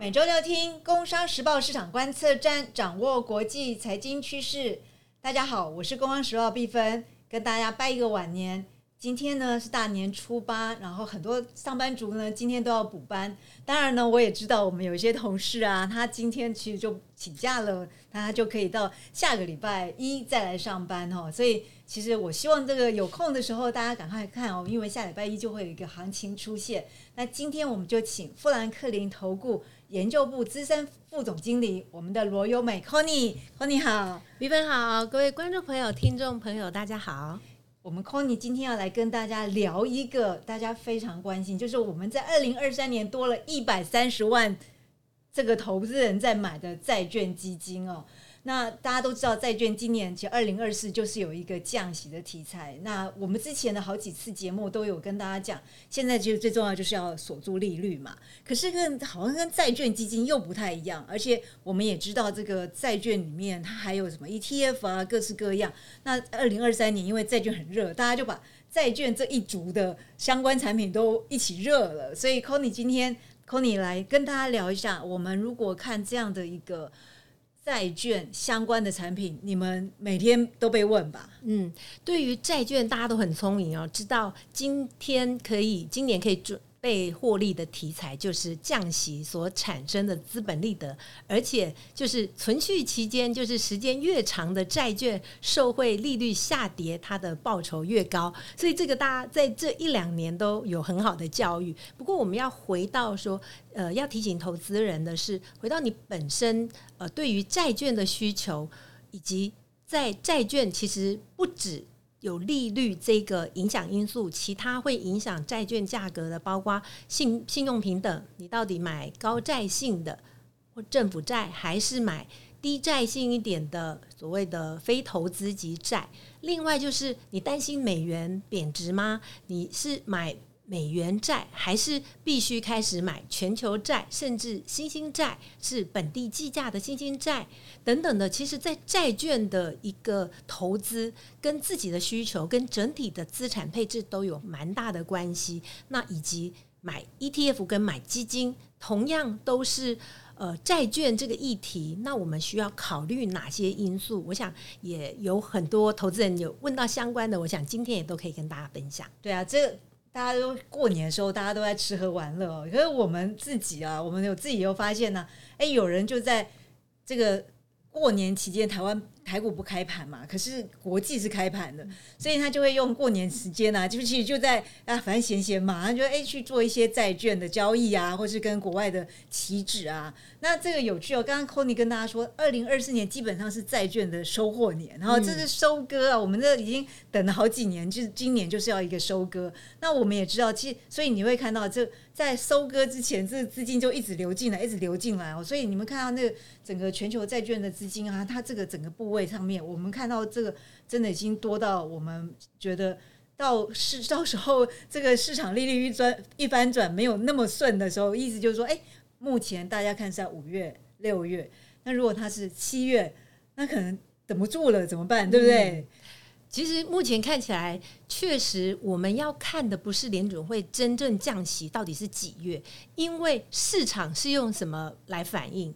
每周六听《工商时报》市场观测站，掌握国际财经趋势。大家好，我是《工商时报》毕芬，跟大家拜一个晚年。今天呢是大年初八，然后很多上班族呢今天都要补班。当然呢，我也知道我们有一些同事啊，他今天其实就请假了，他就可以到下个礼拜一再来上班哦。所以其实我希望这个有空的时候大家赶快看哦，因为下礼拜一就会有一个行情出现。那今天我们就请富兰克林投顾研究部资深副总经理，我们的罗优美 Conny，Conny 好，米粉好，各位观众朋友、听众朋友，大家好。我们 Conny 今天要来跟大家聊一个大家非常关心，就是我们在二零二三年多了一百三十万这个投资人在买的债券基金哦。那大家都知道，债券今年其实二零二四就是有一个降息的题材。那我们之前的好几次节目都有跟大家讲，现在其实最重要就是要锁住利率嘛。可是跟好像跟债券基金又不太一样，而且我们也知道这个债券里面它还有什么 ETF 啊，各式各样。那二零二三年因为债券很热，大家就把债券这一族的相关产品都一起热了。所以 c o n y 今天 c o n y 来跟大家聊一下，我们如果看这样的一个。债券相关的产品，你们每天都被问吧？嗯，对于债券，大家都很聪明哦，知道今天可以，今年可以准。被获利的题材就是降息所产生的资本利得，而且就是存续期间，就是时间越长的债券受惠利率下跌，它的报酬越高。所以这个大家在这一两年都有很好的教育。不过我们要回到说，呃，要提醒投资人的是，回到你本身呃对于债券的需求，以及在债券其实不止。有利率这个影响因素，其他会影响债券价格的，包括信信用平等，你到底买高债性的或政府债，还是买低债性一点的所谓的非投资级债？另外就是你担心美元贬值吗？你是买？美元债还是必须开始买全球债，甚至新兴债是本地计价的新兴债等等的。其实，在债券的一个投资跟自己的需求跟整体的资产配置都有蛮大的关系。那以及买 ETF 跟买基金，同样都是呃债券这个议题。那我们需要考虑哪些因素？我想也有很多投资人有问到相关的，我想今天也都可以跟大家分享。对啊，这。大家都过年的时候，大家都在吃喝玩乐。可是我们自己啊，我们有自己又发现呢，哎，有人就在这个过年期间，台湾。台股不开盘嘛，可是国际是开盘的，所以他就会用过年时间呢，就其实就在啊，反正闲闲嘛，他就哎去做一些债券的交易啊，或是跟国外的期指啊。那这个有趣哦，刚刚 c o n y 跟大家说，二零二四年基本上是债券的收获年，然后这是收割啊，我们这已经等了好几年，就是今年就是要一个收割。那我们也知道，其实所以你会看到，这在收割之前，这个资金就一直流进来，一直流进来哦。所以你们看到那个整个全球债券的资金啊，它这个整个部位。上面我们看到这个真的已经多到我们觉得到市到时候这个市场利率一转一翻转没有那么顺的时候，意思就是说，哎，目前大家看是在五月六月，那如果它是七月，那可能等不住了，怎么办？对不对？其实目前看起来，确实我们要看的不是联准会真正降息到底是几月，因为市场是用什么来反映？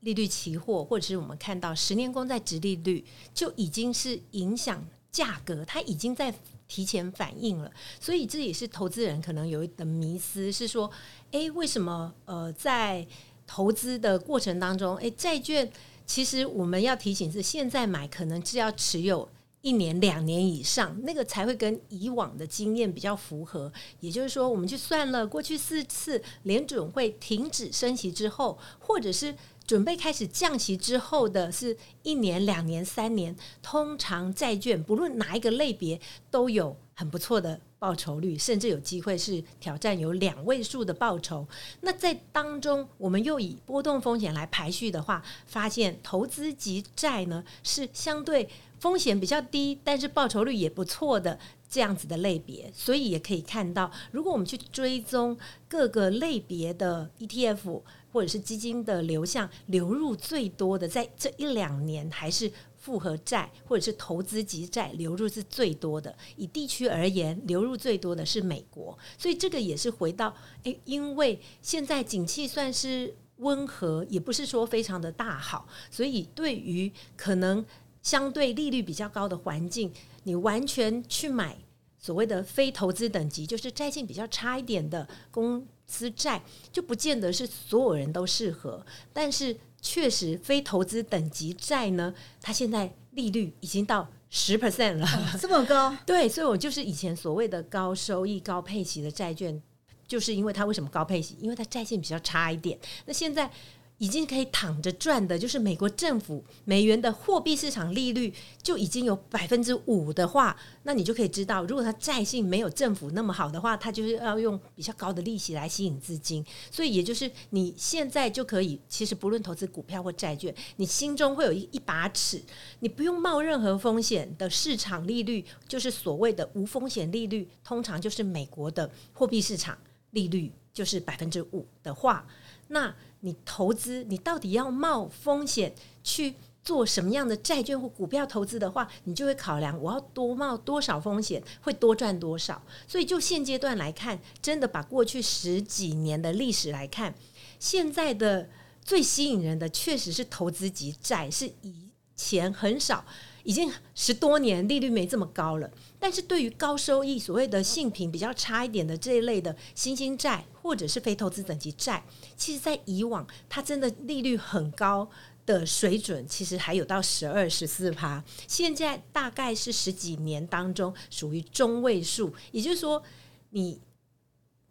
利率期货，或者是我们看到十年公债值利率，就已经是影响价格，它已经在提前反应了。所以这也是投资人可能有一的迷思，是说，哎，为什么呃，在投资的过程当中，哎，债券其实我们要提醒是，现在买可能是要持有一年、两年以上，那个才会跟以往的经验比较符合。也就是说，我们去算了过去四次联准会停止升息之后，或者是准备开始降息之后的是一年、两年、三年，通常债券不论哪一个类别都有很不错的报酬率，甚至有机会是挑战有两位数的报酬。那在当中，我们又以波动风险来排序的话，发现投资级债呢是相对风险比较低，但是报酬率也不错的这样子的类别。所以也可以看到，如果我们去追踪各个类别的 ETF。或者是基金的流向流入最多的，在这一两年还是复合债或者是投资级债流入是最多的。以地区而言，流入最多的是美国，所以这个也是回到诶，因为现在景气算是温和，也不是说非常的大好，所以对于可能相对利率比较高的环境，你完全去买所谓的非投资等级，就是债性比较差一点的公司债，就不见得是所有人都适合。但是确实，非投资等级债呢，它现在利率已经到十 percent 了，这么高？对，所以我就是以前所谓的高收益、高配息的债券。就是因为它为什么高配息？因为它债性比较差一点。那现在已经可以躺着赚的，就是美国政府美元的货币市场利率就已经有百分之五的话，那你就可以知道，如果它债性没有政府那么好的话，它就是要用比较高的利息来吸引资金。所以也就是你现在就可以，其实不论投资股票或债券，你心中会有一一把尺，你不用冒任何风险的市场利率，就是所谓的无风险利率，通常就是美国的货币市场。利率就是百分之五的话，那你投资你到底要冒风险去做什么样的债券或股票投资的话，你就会考量我要多冒多少风险，会多赚多少。所以就现阶段来看，真的把过去十几年的历史来看，现在的最吸引人的确实是投资级债，是以前很少。已经十多年利率没这么高了，但是对于高收益、所谓的性品比较差一点的这一类的新兴债或者是非投资等级债，其实，在以往它真的利率很高的水准，其实还有到十二、十四趴，现在大概是十几年当中属于中位数，也就是说，你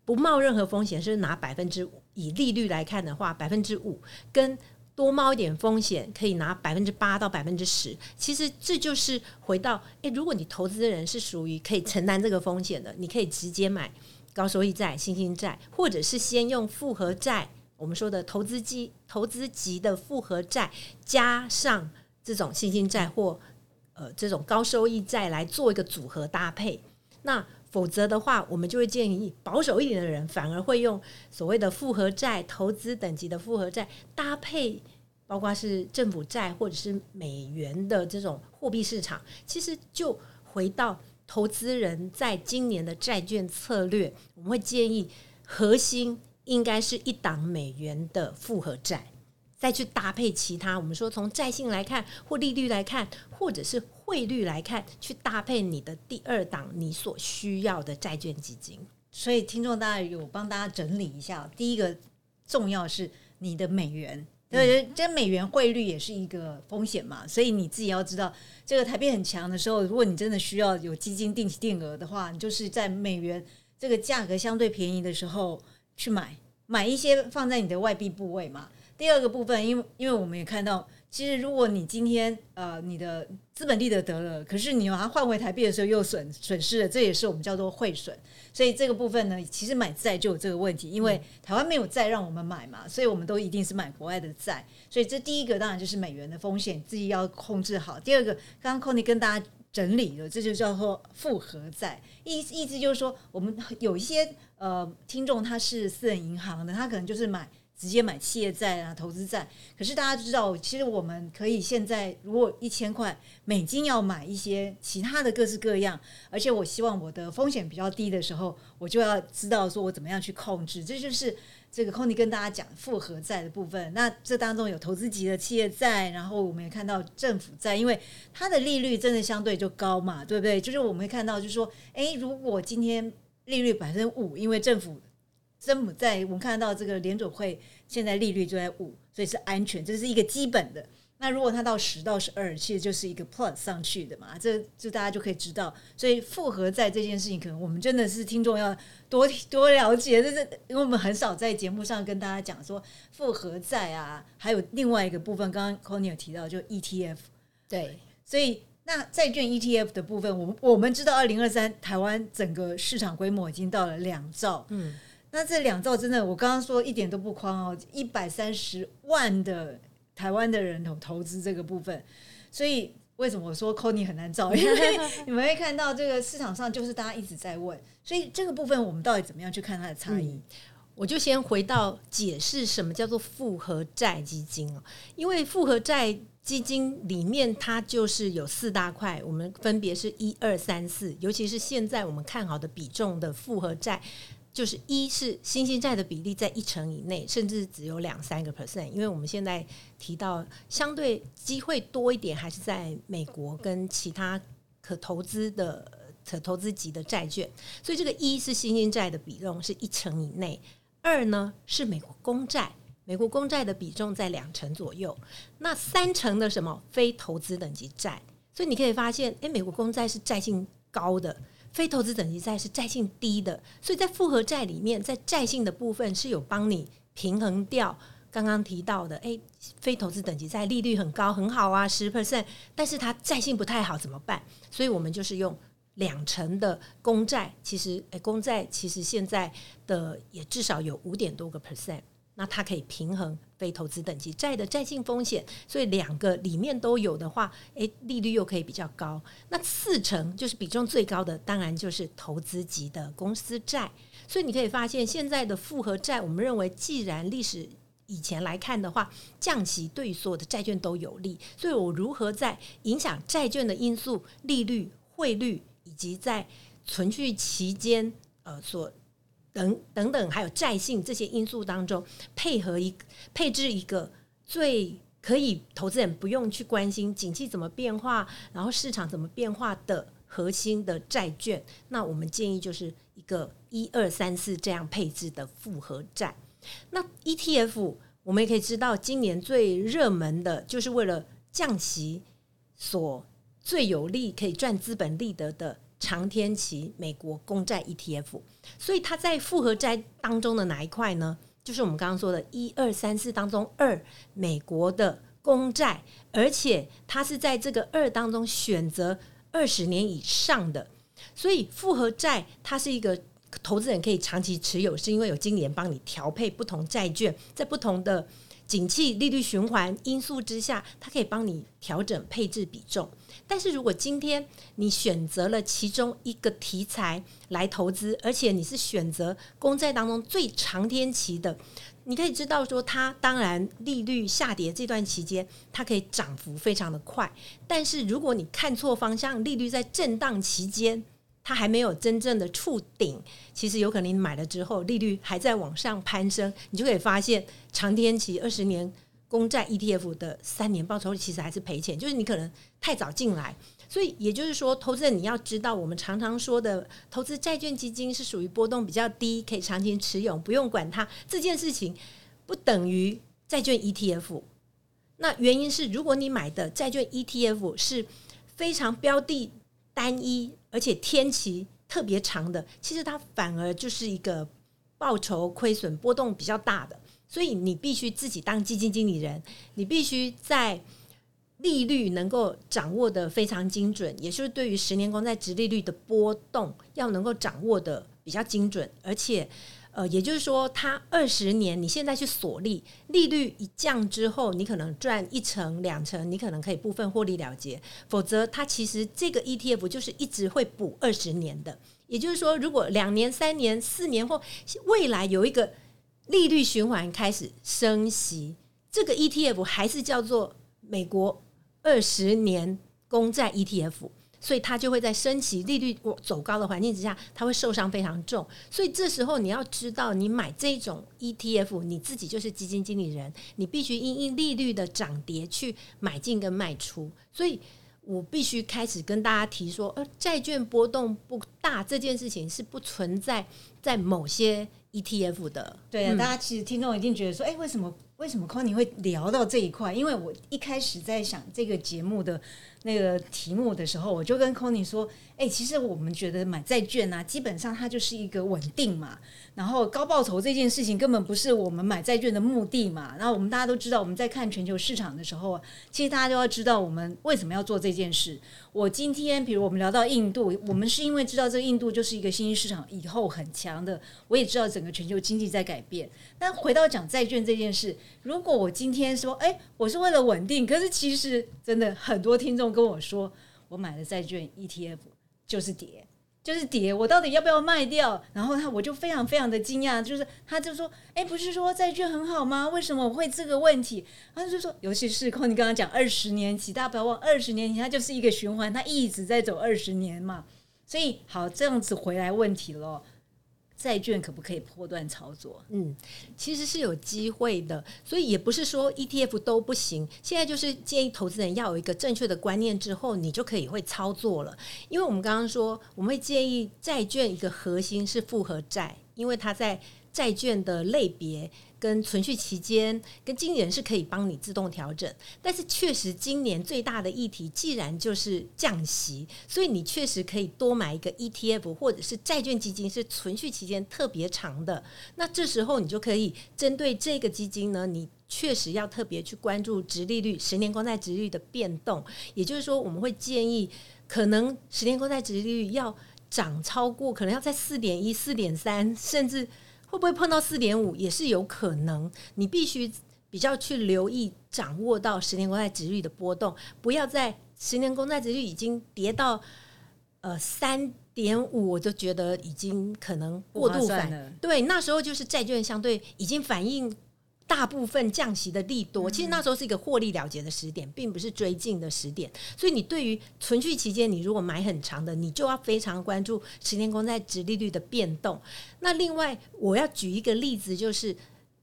不冒任何风险，是拿百分之五以利率来看的话，百分之五跟。多冒一点风险，可以拿百分之八到百分之十。其实这就是回到，诶，如果你投资人是属于可以承担这个风险的，你可以直接买高收益债、新兴债，或者是先用复合债，我们说的投资级、投资级的复合债，加上这种新兴债或呃这种高收益债来做一个组合搭配。那否则的话，我们就会建议保守一点的人，反而会用所谓的复合债、投资等级的复合债搭配，包括是政府债或者是美元的这种货币市场。其实就回到投资人在今年的债券策略，我们会建议核心应该是一档美元的复合债。再去搭配其他，我们说从债性来看，或利率来看，或者是汇率来看，去搭配你的第二档你所需要的债券基金。所以，听众大家有帮大家整理一下，第一个重要是你的美元，对，这美元汇率也是一个风险嘛，所以你自己要知道，这个台币很强的时候，如果你真的需要有基金定期定额的话，你就是在美元这个价格相对便宜的时候去买，买一些放在你的外币部位嘛。第二个部分，因为因为我们也看到，其实如果你今天呃你的资本利得得了，可是你把它换回台币的时候又损损失了，这也是我们叫做汇损。所以这个部分呢，其实买债就有这个问题，因为台湾没有债让我们买嘛，所以我们都一定是买国外的债。所以这第一个当然就是美元的风险，自己要控制好。第二个，刚刚 Conny 跟大家整理了，这就叫做复合债，意意思就是说，我们有一些呃听众他是私人银行的，他可能就是买。直接买企业债啊，投资债。可是大家知道，其实我们可以现在，如果一千块美金要买一些其他的各式各样，而且我希望我的风险比较低的时候，我就要知道说我怎么样去控制。这就是这个 c o n y 跟大家讲复合债的部分。那这当中有投资级的企业债，然后我们也看到政府债，因为它的利率真的相对就高嘛，对不对？就是我们会看到，就是说，诶，如果今天利率百分之五，因为政府。政府在我们看到这个联准会现在利率就在五，所以是安全，这是一个基本的。那如果它到十到十二，其实就是一个 plus 上去的嘛，这就大家就可以知道。所以复合在这件事情，可能我们真的是听众要多多了解，就是因为我们很少在节目上跟大家讲说复合债啊，还有另外一个部分，刚刚 Conny 有提到就 ETF，对，所以那债券 ETF 的部分，我们我们知道二零二三台湾整个市场规模已经到了两兆，嗯。那这两兆真的，我刚刚说一点都不宽哦，一百三十万的台湾的人投投资这个部分，所以为什么我说 Conny 很难造？因为 你们会看到这个市场上就是大家一直在问，所以这个部分我们到底怎么样去看它的差异？我就先回到解释什么叫做复合债基金哦，因为复合债基金里面它就是有四大块，我们分别是一二三四，尤其是现在我们看好的比重的复合债。就是一是新兴债的比例在一成以内，甚至只有两三个 percent，因为我们现在提到相对机会多一点，还是在美国跟其他可投资的可投资级的债券，所以这个一是新兴债的比重是一成以内，二呢是美国公债，美国公债的比重在两成左右，那三成的什么非投资等级债，所以你可以发现，诶，美国公债是债性高的。非投资等级债是债性低的，所以在复合债里面，在债性的部分是有帮你平衡掉刚刚提到的，诶，非投资等级债利率很高很好啊，十 percent，但是它债性不太好怎么办？所以我们就是用两成的公债，其实诶，公债其实现在的也至少有五点多个 percent。那它可以平衡非投资等级债的债性风险，所以两个里面都有的话，诶，利率又可以比较高。那四成就是比重最高的，当然就是投资级的公司债。所以你可以发现，现在的复合债，我们认为既然历史以前来看的话，降息对所有的债券都有利。所以我如何在影响债券的因素，利率、汇率以及在存续期间，呃，所等等等，还有债性这些因素当中，配合一配置一个最可以投资人不用去关心景气怎么变化，然后市场怎么变化的核心的债券。那我们建议就是一个一二三四这样配置的复合债。那 ETF 我们也可以知道，今年最热门的就是为了降息所最有利可以赚资本利得的。长天期美国公债 ETF，所以它在复合债当中的哪一块呢？就是我们刚刚说的一二三四当中二美国的公债，而且它是在这个二当中选择二十年以上的，所以复合债它是一个投资人可以长期持有，是因为有经理人帮你调配不同债券，在不同的景气利率循环因素之下，它可以帮你调整配置比重。但是如果今天你选择了其中一个题材来投资，而且你是选择公债当中最长天期的，你可以知道说，它当然利率下跌这段期间，它可以涨幅非常的快。但是如果你看错方向，利率在震荡期间，它还没有真正的触顶，其实有可能你买了之后，利率还在往上攀升，你就可以发现长天期二十年。公债 ETF 的三年报酬率其实还是赔钱，就是你可能太早进来，所以也就是说，投资人你要知道，我们常常说的投资债券基金是属于波动比较低，可以长期持有，不用管它这件事情，不等于债券 ETF。那原因是，如果你买的债券 ETF 是非常标的单一，而且天期特别长的，其实它反而就是一个报酬亏损波动比较大的。所以你必须自己当基金经理人，你必须在利率能够掌握的非常精准，也就是对于十年公债值利率的波动要能够掌握的比较精准，而且呃，也就是说，它二十年你现在去锁利，利率一降之后，你可能赚一成两成，你可能可以部分获利了结，否则它其实这个 ETF 就是一直会补二十年的，也就是说，如果两年、三年、四年后未来有一个。利率循环开始升息，这个 ETF 还是叫做美国二十年公债 ETF，所以它就会在升息、利率走高的环境之下，它会受伤非常重。所以这时候你要知道，你买这种 ETF，你自己就是基金经理人，你必须因应利率的涨跌去买进跟卖出。所以我必须开始跟大家提说，呃，债券波动不大这件事情是不存在在某些。ETF 的对啊，大家其实听众一定觉得说，哎，为什么为什么 Conny 会聊到这一块？因为我一开始在想这个节目的那个题目的时候，我就跟 c o n y 说，哎，其实我们觉得买债券啊，基本上它就是一个稳定嘛。然后高报酬这件事情根本不是我们买债券的目的嘛。然后我们大家都知道，我们在看全球市场的时候，其实大家都要知道我们为什么要做这件事。我今天比如我们聊到印度，我们是因为知道这个印度就是一个新兴市场，以后很强的。我也知道整个全球经济在改变。但回到讲债券这件事，如果我今天说，哎，我是为了稳定，可是其实真的很多听众跟我说，我买了债券 ETF 就是跌。就是跌，我到底要不要卖掉？然后他我就非常非常的惊讶，就是他就说：“哎，不是说债券很好吗？为什么会这个问题？”他就说：“尤其是空，你刚刚讲二十年期，大家不要忘，二十年期它就是一个循环，它一直在走二十年嘛。所以好，这样子回来问题了，债券可不可以波段操作？嗯，其实是有机会的，所以也不是说 ETF 都不行。现在就是建议投资人要有一个正确的观念之后，你就可以会操作了。因为我们刚刚说，我们会建议债券一个核心是复合债，因为它在债券的类别。跟存续期间，跟经理人是可以帮你自动调整，但是确实今年最大的议题，既然就是降息，所以你确实可以多买一个 ETF 或者是债券基金，是存续期间特别长的。那这时候你就可以针对这个基金呢，你确实要特别去关注直利率、十年公债直利率的变动。也就是说，我们会建议，可能十年公债直利率要涨超过，可能要在四点一、四点三，甚至。会不会碰到四点五也是有可能，你必须比较去留意掌握到十年公债值率的波动，不要在十年公债值率已经跌到呃三点五，我就觉得已经可能过度反，对，那时候就是债券相对已经反映。大部分降息的利多，其实那时候是一个获利了结的时点，并不是追进的时点。所以你对于存续期间，你如果买很长的，你就要非常关注十年公债值利率的变动。那另外，我要举一个例子，就是。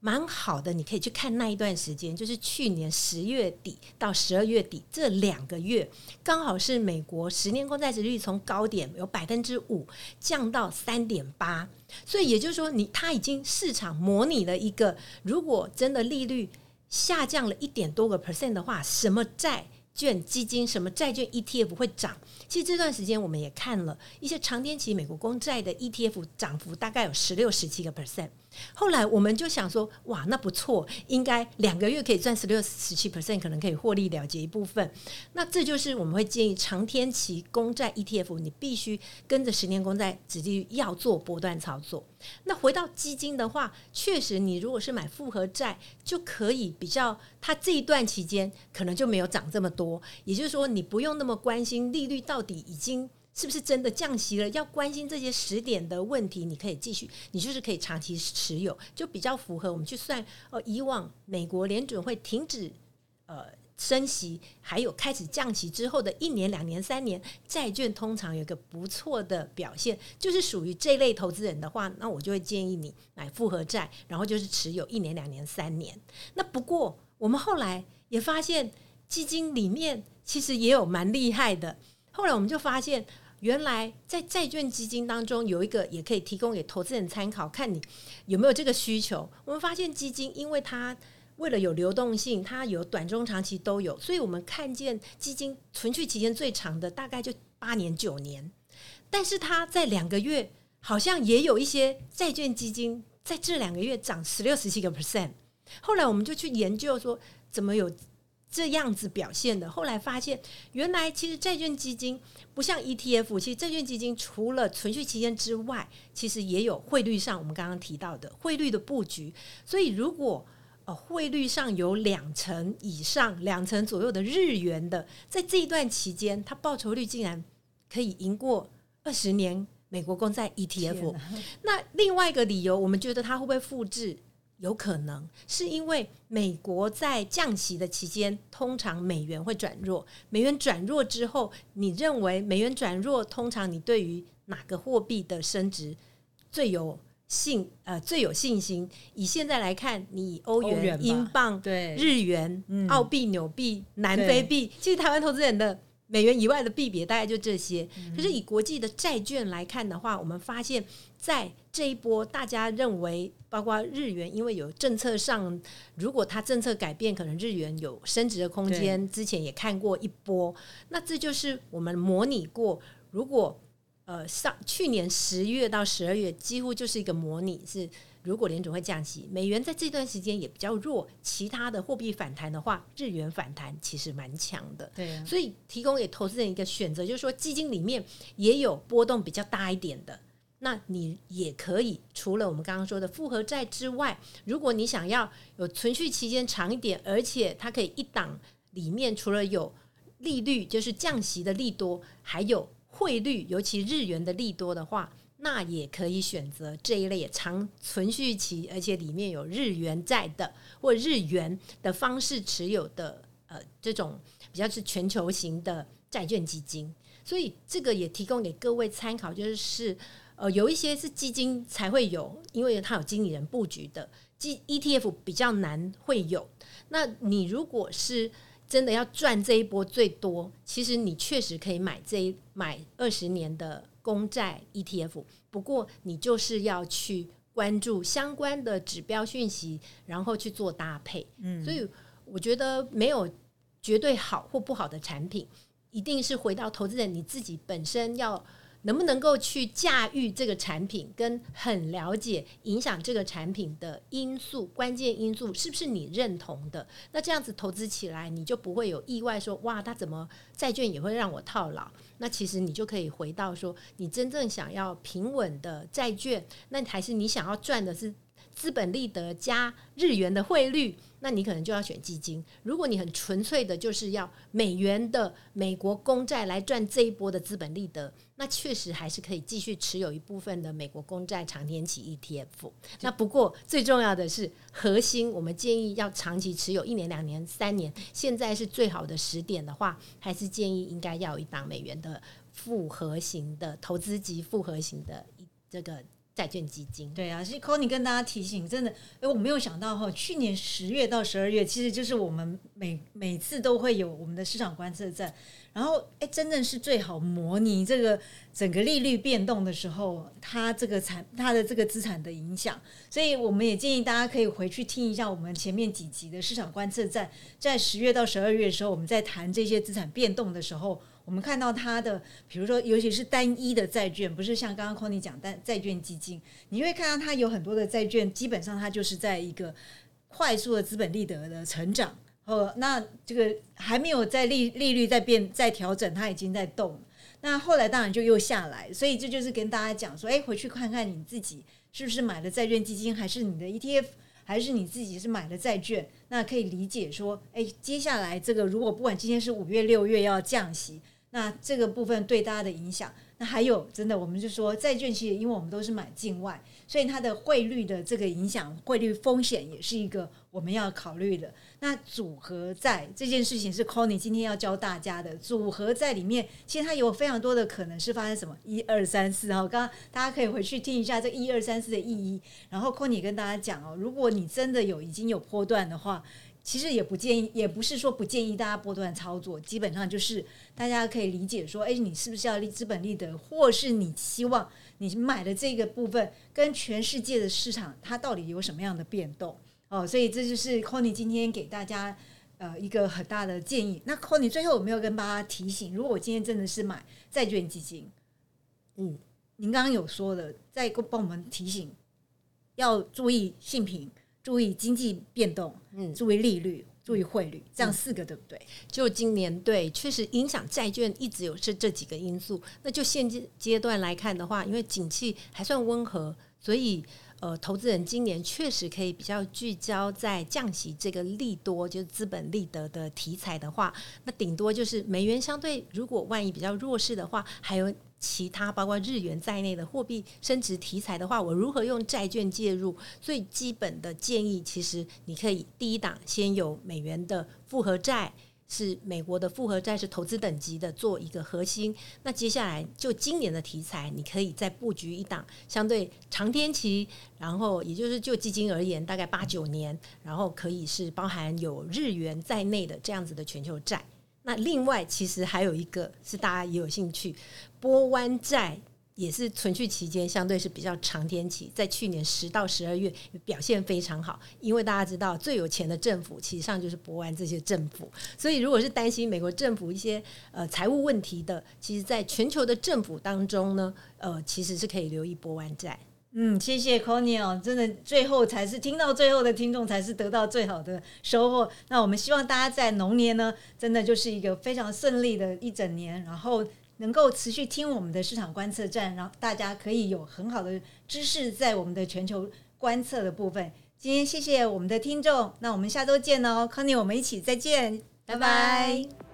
蛮好的，你可以去看那一段时间，就是去年十月底到十二月底这两个月，刚好是美国十年公债值率从高点有百分之五降到三点八，所以也就是说，你它已经市场模拟了一个，如果真的利率下降了一点多个 percent 的话，什么债券基金、什么债券 ETF 会涨？其实这段时间我们也看了一些长天期美国公债的 ETF 涨幅大概有十六、十七个 percent。后来我们就想说，哇，那不错，应该两个月可以赚十六、十七 percent，可能可以获利了结一部分。那这就是我们会建议长天期公债 ETF，你必须跟着十年公债，直接要做波段操作。那回到基金的话，确实你如果是买复合债，就可以比较它这一段期间可能就没有涨这么多，也就是说你不用那么关心利率到底已经。是不是真的降息了？要关心这些时点的问题，你可以继续，你就是可以长期持有，就比较符合我们去算。哦，以往美国联准会停止呃升息，还有开始降息之后的一年、两年、三年，债券通常有一个不错的表现，就是属于这类投资人的话，那我就会建议你买复合债，然后就是持有一年、两年、三年。那不过我们后来也发现，基金里面其实也有蛮厉害的。后来我们就发现。原来在债券基金当中有一个也可以提供给投资人参考，看你有没有这个需求。我们发现基金，因为它为了有流动性，它有短中长期都有，所以我们看见基金存续期间最长的大概就八年九年，但是它在两个月好像也有一些债券基金在这两个月涨十六十七个 percent。后来我们就去研究说，怎么有。这样子表现的，后来发现原来其实债券基金不像 ETF，其实债券基金除了存续期间之外，其实也有汇率上我们刚刚提到的汇率的布局。所以如果呃汇率上有两成以上、两成左右的日元的，在这一段期间，它报酬率竟然可以赢过 二十年美国公债 ETF。那另外一个理由，我们觉得它会不会复制？有可能是因为美国在降息的期间，通常美元会转弱。美元转弱之后，你认为美元转弱，通常你对于哪个货币的升值最有信呃最有信心？以现在来看，你欧元、英镑、对日元、澳币、纽币、南非币，其实台湾投资人的。美元以外的币别大概就这些，可是以国际的债券来看的话，我们发现，在这一波，大家认为，包括日元，因为有政策上，如果它政策改变，可能日元有升值的空间。之前也看过一波，那这就是我们模拟过，如果呃上去年十月到十二月，几乎就是一个模拟是。如果联准会降息，美元在这段时间也比较弱，其他的货币反弹的话，日元反弹其实蛮强的。对，所以提供给投资人一个选择，就是说基金里面也有波动比较大一点的，那你也可以除了我们刚刚说的复合债之外，如果你想要有存续期间长一点，而且它可以一档里面除了有利率就是降息的利多，还有汇率，尤其日元的利多的话。那也可以选择这一类也长存续期，而且里面有日元债的或日元的方式持有的，呃，这种比较是全球型的债券基金。所以这个也提供给各位参考，就是呃，有一些是基金才会有，因为它有经理人布局的，基 ETF 比较难会有。那你如果是真的要赚这一波最多，其实你确实可以买这一买二十年的公债 ETF，不过你就是要去关注相关的指标讯息，然后去做搭配。嗯，所以我觉得没有绝对好或不好的产品，一定是回到投资人你自己本身要。能不能够去驾驭这个产品，跟很了解影响这个产品的因素、关键因素，是不是你认同的？那这样子投资起来，你就不会有意外，说哇，它怎么债券也会让我套牢？那其实你就可以回到说，你真正想要平稳的债券，那还是你想要赚的是资本利得加日元的汇率？那你可能就要选基金。如果你很纯粹的就是要美元的美国公债来赚这一波的资本利得，那确实还是可以继续持有一部分的美国公债长天期 ETF。那不过最重要的是核心，我们建议要长期持有一年、两年、三年。现在是最好的时点的话，还是建议应该要一档美元的复合型的投资级复合型的这个。债券基金对啊，所以 c o n y 跟大家提醒，真的，哎，我没有想到哈，去年十月到十二月，其实就是我们每每次都会有我们的市场观测站，然后哎，真正是最好模拟这个整个利率变动的时候，它这个产它的这个资产的影响，所以我们也建议大家可以回去听一下我们前面几集的市场观测站，在十月到十二月的时候，我们在谈这些资产变动的时候。我们看到它的，比如说，尤其是单一的债券，不是像刚刚 Conny 讲，但债券基金，你会看到它有很多的债券，基本上它就是在一个快速的资本利得的成长，哦，那这个还没有在利利率在变在调整，它已经在动，那后来当然就又下来，所以这就是跟大家讲说，哎，回去看看你自己是不是买了债券基金，还是你的 ETF，还是你自己是买了债券，那可以理解说，哎，接下来这个如果不管今天是五月六月要降息。那这个部分对大家的影响，那还有真的，我们就说债券其实因为我们都是买境外，所以它的汇率的这个影响，汇率风险也是一个我们要考虑的。那组合债这件事情是 Conny 今天要教大家的。组合债里面，其实它有非常多的可能是发生什么一二三四哈，刚刚大家可以回去听一下这一二三四的意义。然后 Conny 跟大家讲哦，如果你真的有已经有波段的话。其实也不建议，也不是说不建议大家波段操作，基本上就是大家可以理解说，哎，你是不是要利资本利得，或是你希望你买的这个部分跟全世界的市场它到底有什么样的变动哦？所以这就是 Conny 今天给大家呃一个很大的建议。那 Conny 最后有没有跟大家提醒，如果我今天真的是买债券基金，嗯，您刚刚有说的，再帮我们提醒要注意性平。注意经济变动，嗯，注意利率，注意汇率，这样四个对不对？就今年对，确实影响债券一直有是这几个因素。那就现阶阶段来看的话，因为景气还算温和，所以呃，投资人今年确实可以比较聚焦在降息这个利多，就是资本利得的题材的话，那顶多就是美元相对如果万一比较弱势的话，还有。其他包括日元在内的货币升值题材的话，我如何用债券介入？最基本的建议，其实你可以第一档先有美元的复合债，是美国的复合债是投资等级的，做一个核心。那接下来就今年的题材，你可以再布局一档相对长天期，然后也就是就基金而言，大概八九年，然后可以是包含有日元在内的这样子的全球债。那另外，其实还有一个是大家也有兴趣，波湾债也是存续期间相对是比较长天期，在去年十到十二月表现非常好，因为大家知道最有钱的政府其实上就是波湾这些政府，所以如果是担心美国政府一些呃财务问题的，其实在全球的政府当中呢，呃其实是可以留意波湾债。嗯，谢谢 Conny 哦，真的最后才是听到最后的听众才是得到最好的收获。那我们希望大家在龙年呢，真的就是一个非常顺利的一整年，然后能够持续听我们的市场观测站，然后大家可以有很好的知识在我们的全球观测的部分。今天谢谢我们的听众，那我们下周见哦，Conny，我们一起再见，拜拜。